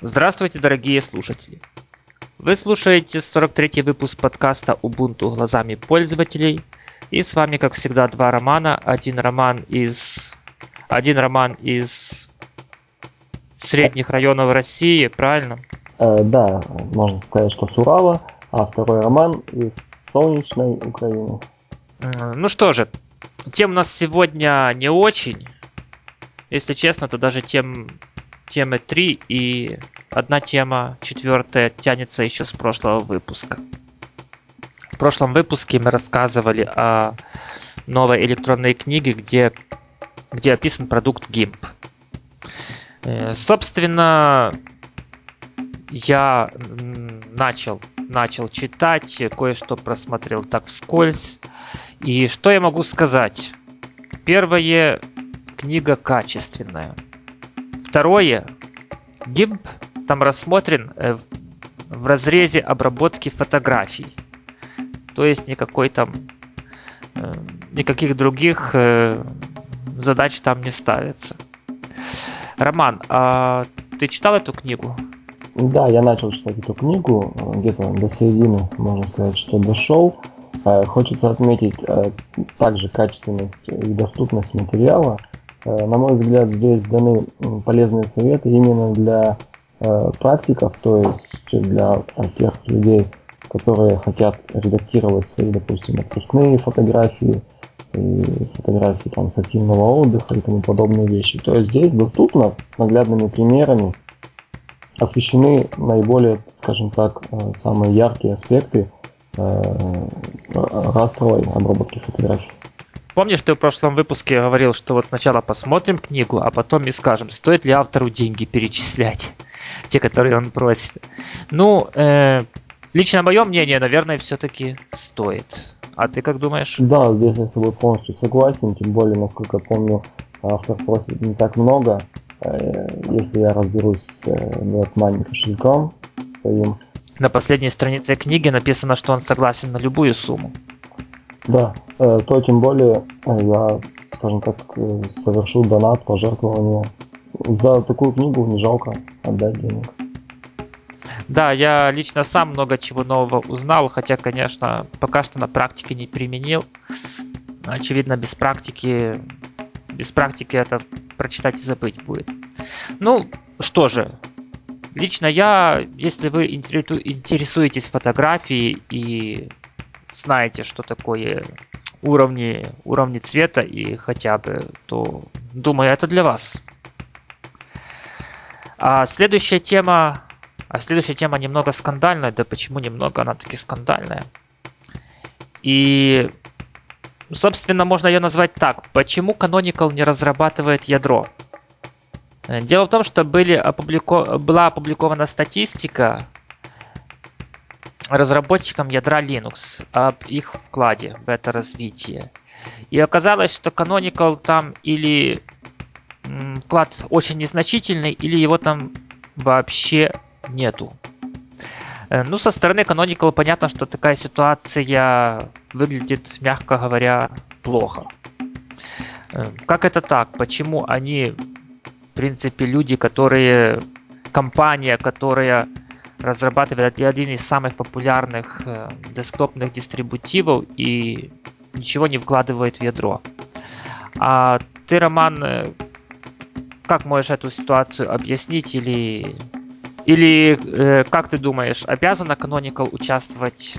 Здравствуйте, дорогие слушатели! Вы слушаете 43-й выпуск подкаста Ubuntu глазами пользователей. И с вами, как всегда, два романа. Один роман из... Один роман из средних районов России, правильно? Э, да, можно сказать, что с Урала, а второй роман из солнечной Украины. Ну что же, тем у нас сегодня не очень. Если честно, то даже тем темы 3 и одна тема, четвертая, тянется еще с прошлого выпуска. В прошлом выпуске мы рассказывали о новой электронной книге, где, где описан продукт GIMP. Э, собственно, я начал, начал читать, кое-что просмотрел так вскользь. И что я могу сказать? Первое, книга качественная – Второе. GIMP там рассмотрен э, в разрезе обработки фотографий. То есть никакой там э, никаких других э, задач там не ставится. Роман, а ты читал эту книгу? Да, я начал читать эту книгу, где-то до середины, можно сказать, что дошел. Хочется отметить также качественность и доступность материала. Э, на мой взгляд, здесь даны полезные советы именно для э, практиков, то есть для тех людей, которые хотят редактировать свои, допустим, отпускные фотографии, и фотографии там, с активного отдыха и тому подобные вещи. То есть здесь доступно с наглядными примерами освещены наиболее, скажем так, э, самые яркие аспекты растровой обработки фотографий. Помнишь, ты в прошлом выпуске говорил, что вот сначала посмотрим книгу, а потом и скажем, стоит ли автору деньги перечислять, те, которые он просит. Ну, э, лично мое мнение, наверное, все-таки стоит. А ты как думаешь? Да, здесь я с тобой полностью согласен, тем более, насколько я помню, автор просит не так много. Э, если я разберусь с NetMoney э, кошельком своим. На последней странице книги написано, что он согласен на любую сумму. Да, то тем более э, я, скажем так, э, совершу донат, пожертвование. За такую книгу не жалко отдать денег. Да, я лично сам много чего нового узнал, хотя, конечно, пока что на практике не применил. Очевидно, без практики, без практики это прочитать и забыть будет. Ну, что же, лично я, если вы интересуетесь фотографией и знаете, что такое уровни, уровни цвета и хотя бы, то думаю, это для вас. А следующая тема, а следующая тема немного скандальная, да почему немного, она таки скандальная. И, собственно, можно ее назвать так. Почему Canonical не разрабатывает ядро? Дело в том, что были опублико... была опубликована статистика разработчикам ядра Linux об их вкладе в это развитие. И оказалось, что Canonical там или вклад очень незначительный, или его там вообще нету. Э, ну, со стороны Canonical понятно, что такая ситуация выглядит, мягко говоря, плохо. Э, как это так? Почему они, в принципе, люди, которые... Компания, которая разрабатывает один из самых популярных э, десктопных дистрибутивов и ничего не вкладывает в ядро. А ты, Роман, э, как можешь эту ситуацию объяснить или или э, как ты думаешь, обязана Canonical участвовать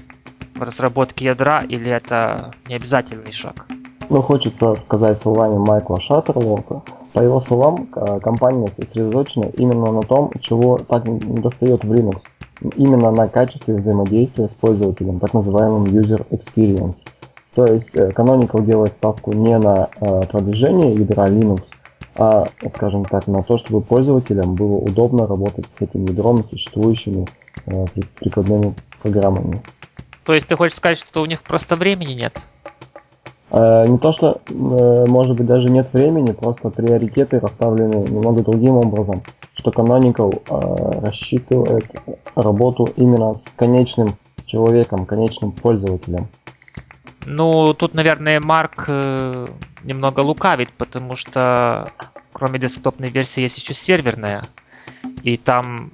в разработке ядра или это не обязательный шаг? Ну, хочется сказать словами Майкла Шаттерлота. По его словам, компания сосредоточена именно на том, чего так не достает в Linux. Именно на качестве взаимодействия с пользователем, так называемым User Experience. То есть э, Canonical делает ставку не на э, продвижение ядра Linux, а, скажем так, на то, чтобы пользователям было удобно работать с этим ядром существующими э, прикладными программами. То есть ты хочешь сказать, что у них просто времени нет? Э, не то, что, э, может быть, даже нет времени, просто приоритеты расставлены немного другим образом, что Canonical э, рассчитывает работу именно с конечным человеком, конечным пользователем. Ну, тут, наверное, Марк немного лукавит, потому что кроме десктопной версии есть еще серверная. И там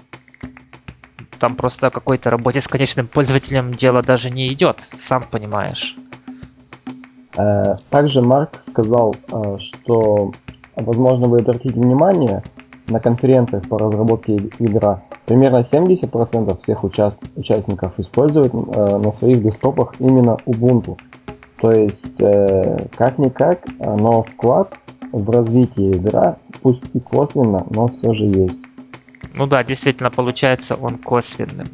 там просто о какой-то работе с конечным пользователем дело даже не идет, сам понимаешь. Э, также Марк сказал, э, что, возможно, вы обратите внимание, на конференциях по разработке ядра примерно 70% всех участ участников используют э, на своих десктопах именно Ubuntu. То есть, как-никак, но вклад в развитие ядра, пусть и косвенно, но все же есть. Ну да, действительно, получается он косвенным.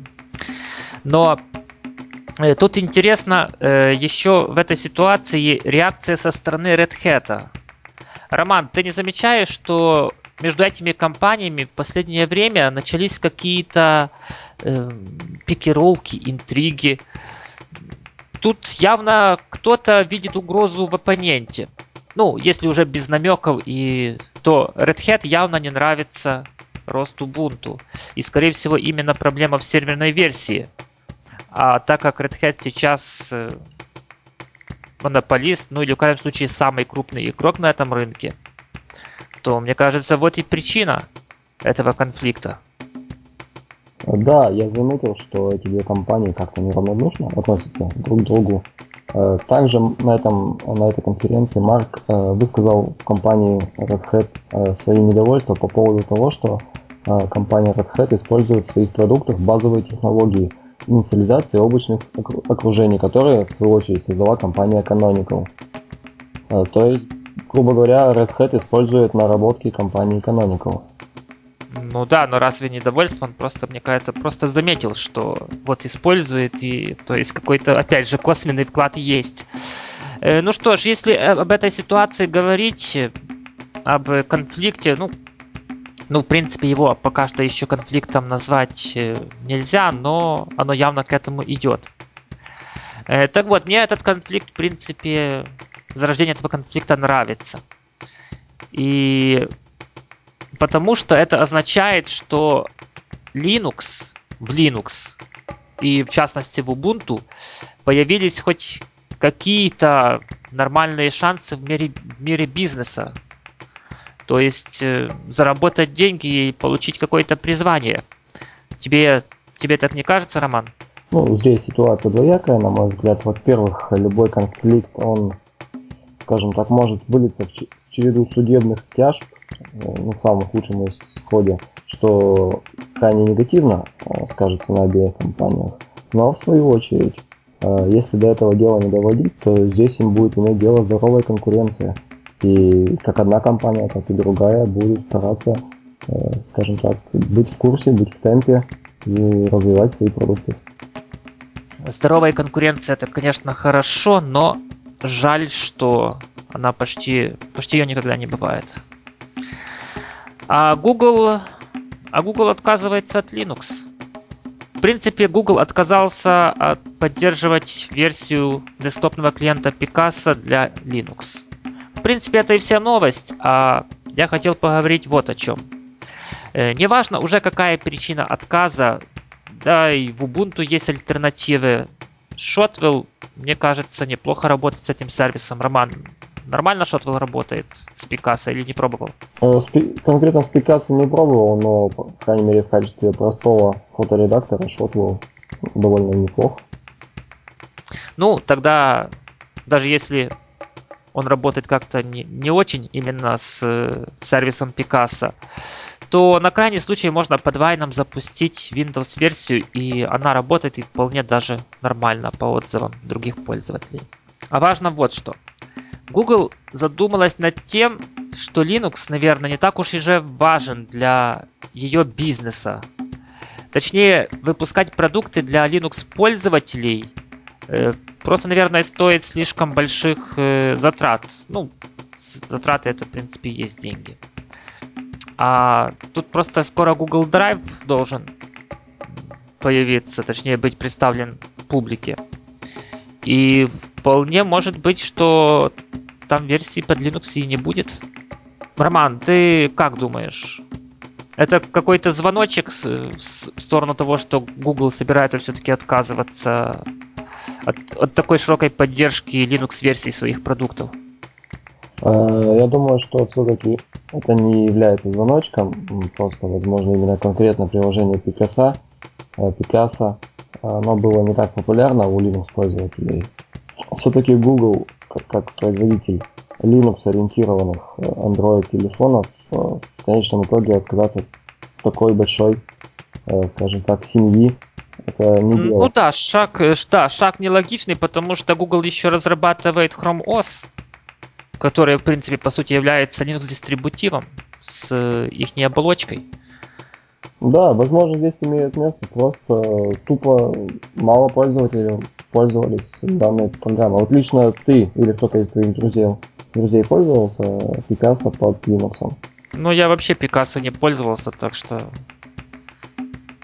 Но э, тут интересно э, еще в этой ситуации реакция со стороны Red Hat. Роман, ты не замечаешь, что между этими компаниями в последнее время начались какие-то э, пикировки, интриги? Тут явно кто-то видит угрозу в оппоненте. Ну, если уже без намеков, и то Red Hat явно не нравится рост Ubuntu. И, скорее всего, именно проблема в серверной версии. А так как Red Hat сейчас э, монополист, ну или в крайнем случае самый крупный игрок на этом рынке, то, мне кажется, вот и причина этого конфликта. Да, я заметил, что эти две компании как-то неравнодушно относятся друг к другу. Э, также на, этом, на этой конференции Марк э, высказал в компании Red Hat свои недовольства по поводу того, что компания Red Hat использует в своих продуктах базовые технологии инициализации облачных окружений, которые в свою очередь создала компания Canonical. А, то есть, грубо говоря, Red Hat использует наработки компании Canonical. Ну да, но разве недовольство? Он просто, мне кажется, просто заметил, что вот использует, и то есть какой-то, опять же, косвенный вклад есть. Э, ну что ж, если об этой ситуации говорить, об конфликте, ну, ну, в принципе, его пока что еще конфликтом назвать э, нельзя, но оно явно к этому идет. Э, так вот, мне этот конфликт, в принципе, зарождение этого конфликта нравится. И потому что это означает, что Linux в Linux и в частности в Ubuntu появились хоть какие-то нормальные шансы в мире, в мире бизнеса. То есть э, заработать деньги и получить какое-то призвание. Тебе, тебе так не кажется, Роман? Ну, здесь ситуация двоякая, на мой взгляд. Во-первых, любой конфликт, он, скажем так, может вылиться в череду судебных тяжб, э, ну, в самом худшем исходе, что крайне негативно э, скажется на обеих компаниях. Но в свою очередь, если до этого дела не доводить, то здесь им будет иметь дело здоровая конкуренция – и как одна компания, так и другая будет стараться, э, скажем так, быть в курсе, быть в темпе и развивать свои продукты. Здоровая конкуренция это, конечно, хорошо, но жаль, что она почти, почти ее никогда не бывает. А Google, а Google отказывается от Linux. В принципе, Google отказался от поддерживать версию десктопного клиента Picasa для Linux. В принципе, это и вся новость, а я хотел поговорить вот о чем. Э, неважно уже какая причина отказа, да и в Ubuntu есть альтернативы. Shotwell, мне кажется, неплохо работает с этим сервисом. Роман, нормально Shotwell работает с Picasa или не пробовал? Э, конкретно с Picasa не пробовал, но, по крайней мере, в качестве простого фоторедактора Shotwell довольно неплохо. Ну, тогда, даже если он работает как-то не, не очень именно с э, сервисом Picasa, то на крайний случай можно под Вайном запустить Windows версию, и она работает и вполне даже нормально по отзывам других пользователей. А важно вот что. Google задумалась над тем, что Linux, наверное, не так уж и же важен для ее бизнеса. Точнее, выпускать продукты для Linux пользователей э, Просто, наверное, стоит слишком больших э, затрат. Ну, затраты это, в принципе, есть деньги. А тут просто скоро Google Drive должен появиться, точнее быть представлен публике. И вполне может быть, что там версии под Linux и не будет. Роман, ты как думаешь? Это какой-то звоночек в сторону того, что Google собирается все-таки отказываться от, от такой широкой поддержки Linux-версий своих продуктов? Э, я думаю, что все-таки это не является звоночком, просто, возможно, именно конкретно приложение Picasa Picasa, оно было не так популярно у Linux пользователей. Все-таки Google, как, как производитель Linux ориентированных Android телефонов, в конечном итоге отказаться от такой большой, скажем так, семьи это не Ну да, шаг, да, шаг нелогичный, потому что Google еще разрабатывает Chrome OS, который, в принципе, по сути является Linux-дистрибутивом с их оболочкой. Да, возможно, здесь имеет место, просто тупо мало пользователей пользовались данной программой. Вот лично ты или кто-то из твоих друзей, друзей пользовался Picasso под Linux? Ну, я вообще Picasso не пользовался, так что...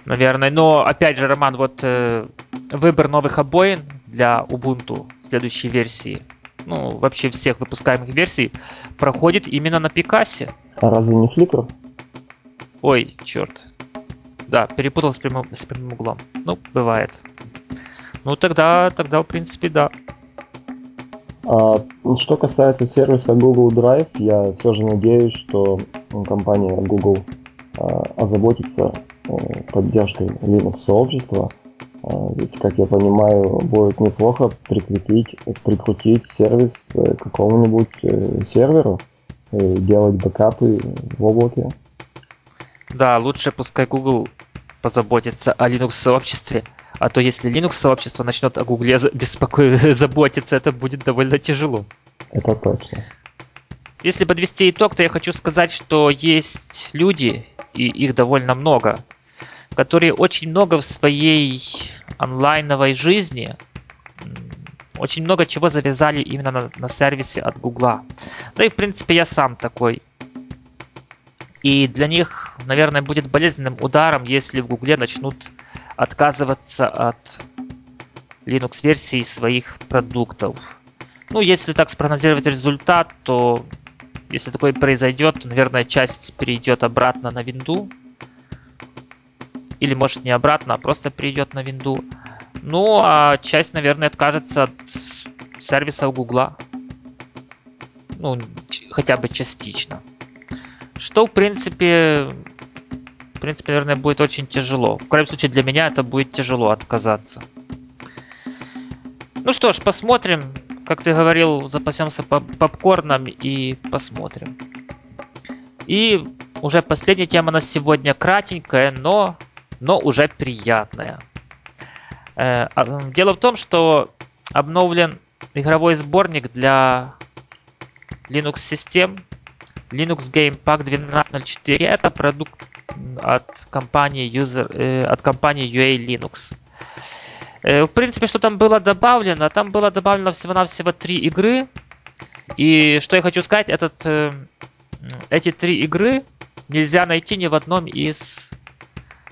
Наверное, но опять же, Роман, вот э, выбор новых обоин для Ubuntu следующей версии, ну, вообще всех выпускаемых версий, проходит именно на Пикасе. А разве не Flickr? Ой, черт. Да, перепутал с прямым, с прямым углом. Ну, бывает. Ну, тогда, тогда, в принципе, да. А, что касается сервиса Google Drive, я все же надеюсь, что компания Google а, озаботится поддержкой Linux сообщества. А, ведь, как я понимаю, будет неплохо прикрепить, прикрутить сервис к какому-нибудь э, серверу делать бэкапы в облаке. Да, лучше пускай Google позаботиться о Linux сообществе, а то если Linux сообщество начнет о Гугле беспокоиться, заботиться, это будет довольно тяжело. Это точно. Если подвести итог, то я хочу сказать, что есть люди, и их довольно много, которые очень много в своей онлайновой жизни очень много чего завязали именно на, на сервисе от Гугла. Да и в принципе я сам такой. И для них, наверное, будет болезненным ударом, если в Гугле начнут отказываться от Linux-версий своих продуктов. Ну, если так спрогнозировать результат, то если такое произойдет, то, наверное, часть перейдет обратно на винду. Или, может, не обратно, а просто перейдет на винду. Ну, а часть, наверное, откажется от сервисов Гугла. Ну, хотя бы частично. Что, в принципе, в принципе, наверное, будет очень тяжело. В крайнем случае, для меня это будет тяжело отказаться. Ну что ж, посмотрим. Как ты говорил, запасемся поп попкорном и посмотрим. И уже последняя тема на сегодня кратенькая, но, но уже приятная. Э, дело в том, что обновлен игровой сборник для Linux систем Linux Game Pack 12.04 это продукт от компании user, э, от компании UA Linux. Э, в принципе, что там было добавлено? Там было добавлено всего-навсего три игры. И что я хочу сказать, этот, эти три игры нельзя найти ни в одном из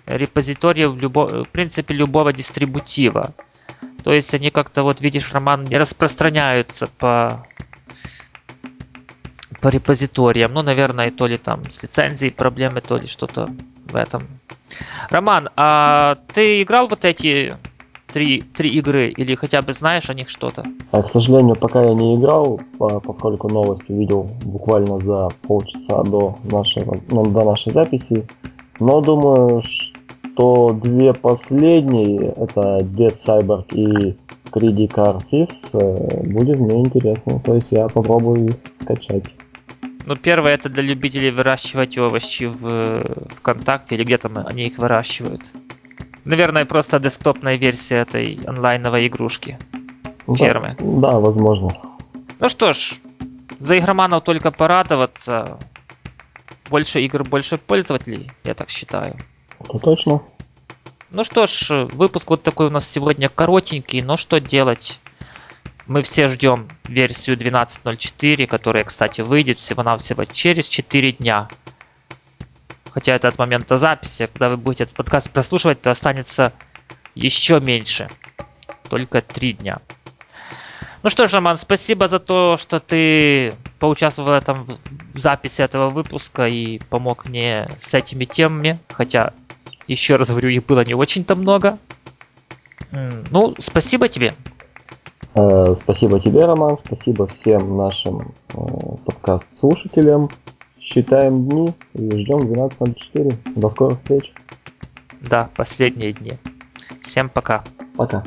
репозиториев, любо, в принципе, любого дистрибутива. То есть они как-то, вот видишь, Роман, распространяются по по репозиториям. Ну, наверное, то ли там с лицензией проблемы, то ли что-то в этом. Роман, а ты играл вот эти три, три игры или хотя бы знаешь о них что-то? А, к сожалению, пока я не играл, поскольку новость увидел буквально за полчаса до нашей, ну, до нашей записи. Но думаю, что две последние, это Dead Cyber и Greedy Car Thieves, э, будет мне интересно. То есть я попробую их скачать. Ну, первое это для любителей выращивать овощи в ВКонтакте или где там они их выращивают. Наверное, просто десктопная версия этой онлайновой игрушки. Фермы. Да, да, возможно. Ну что ж, за игроманов только порадоваться. Больше игр, больше пользователей, я так считаю. Это точно. Ну что ж, выпуск вот такой у нас сегодня коротенький, но что делать? Мы все ждем версию 12.04, которая, кстати, выйдет всего-навсего через 4 дня. Хотя это от момента записи, когда вы будете этот подкаст прослушивать, то останется еще меньше. Только 3 дня. Ну что ж, Роман, спасибо за то, что ты поучаствовал в этом в записи этого выпуска и помог мне с этими темами. Хотя, еще раз говорю, их было не очень-то много. Ну, спасибо тебе. Э, спасибо тебе, Роман, спасибо всем нашим э, подкаст-слушателям. Считаем дни и ждем 12.04. До скорых встреч. Да, последние дни. Всем пока. Пока.